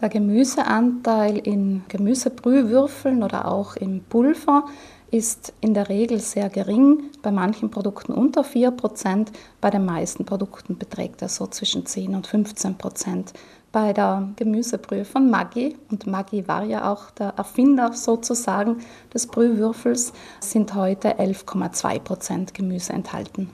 Der Gemüseanteil in Gemüsebrühwürfeln oder auch im Pulver ist in der Regel sehr gering, bei manchen Produkten unter 4%, bei den meisten Produkten beträgt er so zwischen 10 und 15%. Bei der Gemüsebrühe von Maggi, und Maggi war ja auch der Erfinder sozusagen des Brühwürfels, sind heute 11,2% Gemüse enthalten.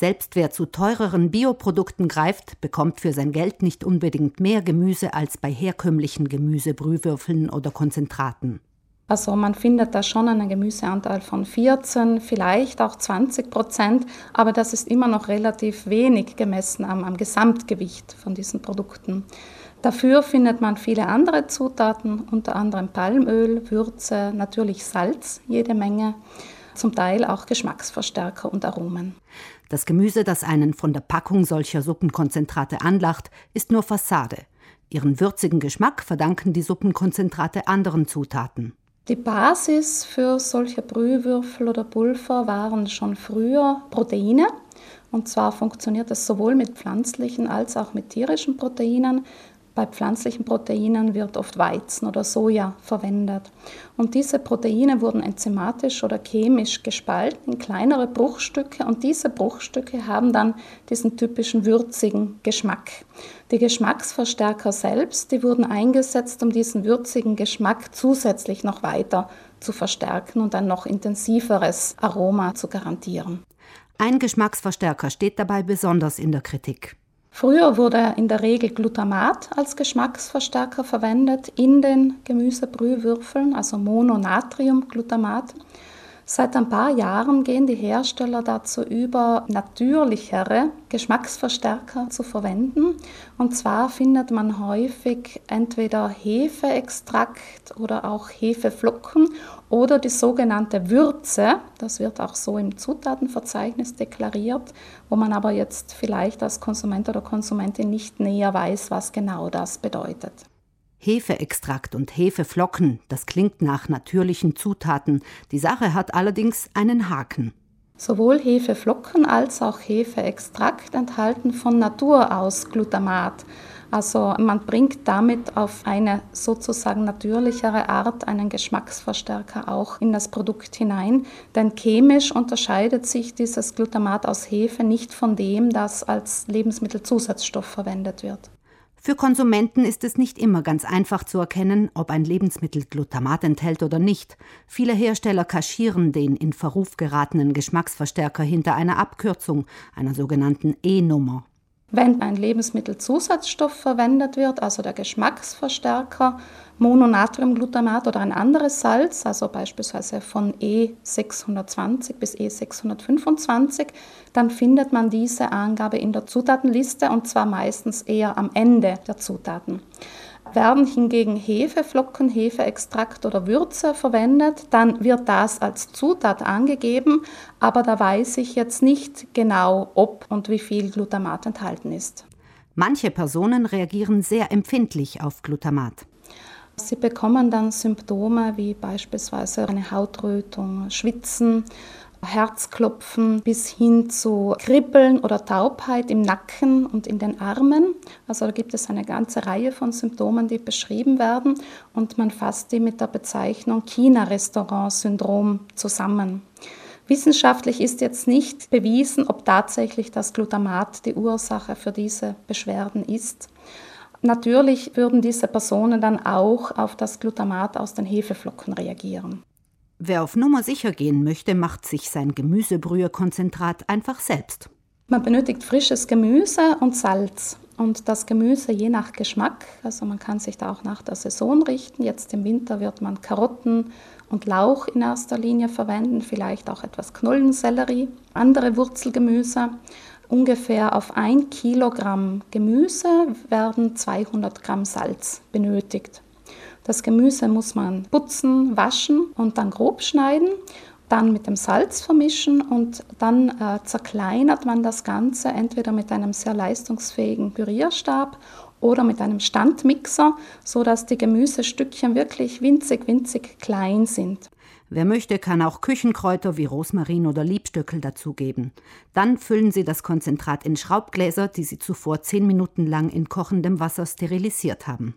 Selbst wer zu teureren Bioprodukten greift, bekommt für sein Geld nicht unbedingt mehr Gemüse als bei herkömmlichen Gemüsebrühwürfeln oder Konzentraten. Also man findet da schon einen Gemüseanteil von 14, vielleicht auch 20 Prozent, aber das ist immer noch relativ wenig gemessen am, am Gesamtgewicht von diesen Produkten. Dafür findet man viele andere Zutaten, unter anderem Palmöl, Würze, natürlich Salz, jede Menge, zum Teil auch Geschmacksverstärker und Aromen. Das Gemüse, das einen von der Packung solcher Suppenkonzentrate anlacht, ist nur Fassade. Ihren würzigen Geschmack verdanken die Suppenkonzentrate anderen Zutaten. Die Basis für solche Brühwürfel oder Pulver waren schon früher Proteine. Und zwar funktioniert es sowohl mit pflanzlichen als auch mit tierischen Proteinen. Bei pflanzlichen Proteinen wird oft Weizen oder Soja verwendet. Und diese Proteine wurden enzymatisch oder chemisch gespalten in kleinere Bruchstücke und diese Bruchstücke haben dann diesen typischen würzigen Geschmack. Die Geschmacksverstärker selbst, die wurden eingesetzt, um diesen würzigen Geschmack zusätzlich noch weiter zu verstärken und ein noch intensiveres Aroma zu garantieren. Ein Geschmacksverstärker steht dabei besonders in der Kritik. Früher wurde in der Regel Glutamat als Geschmacksverstärker verwendet in den Gemüsebrühwürfeln, also Mononatriumglutamat. Seit ein paar Jahren gehen die Hersteller dazu über, natürlichere Geschmacksverstärker zu verwenden. Und zwar findet man häufig entweder Hefeextrakt oder auch Hefeflocken oder die sogenannte Würze. Das wird auch so im Zutatenverzeichnis deklariert, wo man aber jetzt vielleicht als Konsument oder Konsumentin nicht näher weiß, was genau das bedeutet. Hefeextrakt und Hefeflocken, das klingt nach natürlichen Zutaten. Die Sache hat allerdings einen Haken. Sowohl Hefeflocken als auch Hefeextrakt enthalten von Natur aus Glutamat. Also man bringt damit auf eine sozusagen natürlichere Art einen Geschmacksverstärker auch in das Produkt hinein. Denn chemisch unterscheidet sich dieses Glutamat aus Hefe nicht von dem, das als Lebensmittelzusatzstoff verwendet wird. Für Konsumenten ist es nicht immer ganz einfach zu erkennen, ob ein Lebensmittel Glutamat enthält oder nicht. Viele Hersteller kaschieren den in Verruf geratenen Geschmacksverstärker hinter einer Abkürzung, einer sogenannten E-Nummer. Wenn ein Lebensmittelzusatzstoff verwendet wird, also der Geschmacksverstärker, Mononatriumglutamat oder ein anderes Salz, also beispielsweise von E620 bis E625, dann findet man diese Angabe in der Zutatenliste und zwar meistens eher am Ende der Zutaten. Werden hingegen Hefeflocken, Hefeextrakt oder Würze verwendet, dann wird das als Zutat angegeben, aber da weiß ich jetzt nicht genau, ob und wie viel Glutamat enthalten ist. Manche Personen reagieren sehr empfindlich auf Glutamat. Sie bekommen dann Symptome wie beispielsweise eine Hautrötung, Schwitzen, Herzklopfen bis hin zu Kribbeln oder Taubheit im Nacken und in den Armen. Also da gibt es eine ganze Reihe von Symptomen, die beschrieben werden und man fasst die mit der Bezeichnung China-Restaurant-Syndrom zusammen. Wissenschaftlich ist jetzt nicht bewiesen, ob tatsächlich das Glutamat die Ursache für diese Beschwerden ist. Natürlich würden diese Personen dann auch auf das Glutamat aus den Hefeflocken reagieren. Wer auf Nummer sicher gehen möchte, macht sich sein Gemüsebrühekonzentrat einfach selbst. Man benötigt frisches Gemüse und Salz. Und das Gemüse je nach Geschmack, also man kann sich da auch nach der Saison richten. Jetzt im Winter wird man Karotten und Lauch in erster Linie verwenden, vielleicht auch etwas Knollensellerie, andere Wurzelgemüse. Ungefähr auf ein Kilogramm Gemüse werden 200 Gramm Salz benötigt. Das Gemüse muss man putzen, waschen und dann grob schneiden, dann mit dem Salz vermischen und dann äh, zerkleinert man das Ganze entweder mit einem sehr leistungsfähigen Pürierstab oder mit einem Standmixer, sodass die Gemüsestückchen wirklich winzig, winzig klein sind. Wer möchte, kann auch Küchenkräuter wie Rosmarin oder Liebstöckel dazugeben. Dann füllen Sie das Konzentrat in Schraubgläser, die Sie zuvor zehn Minuten lang in kochendem Wasser sterilisiert haben.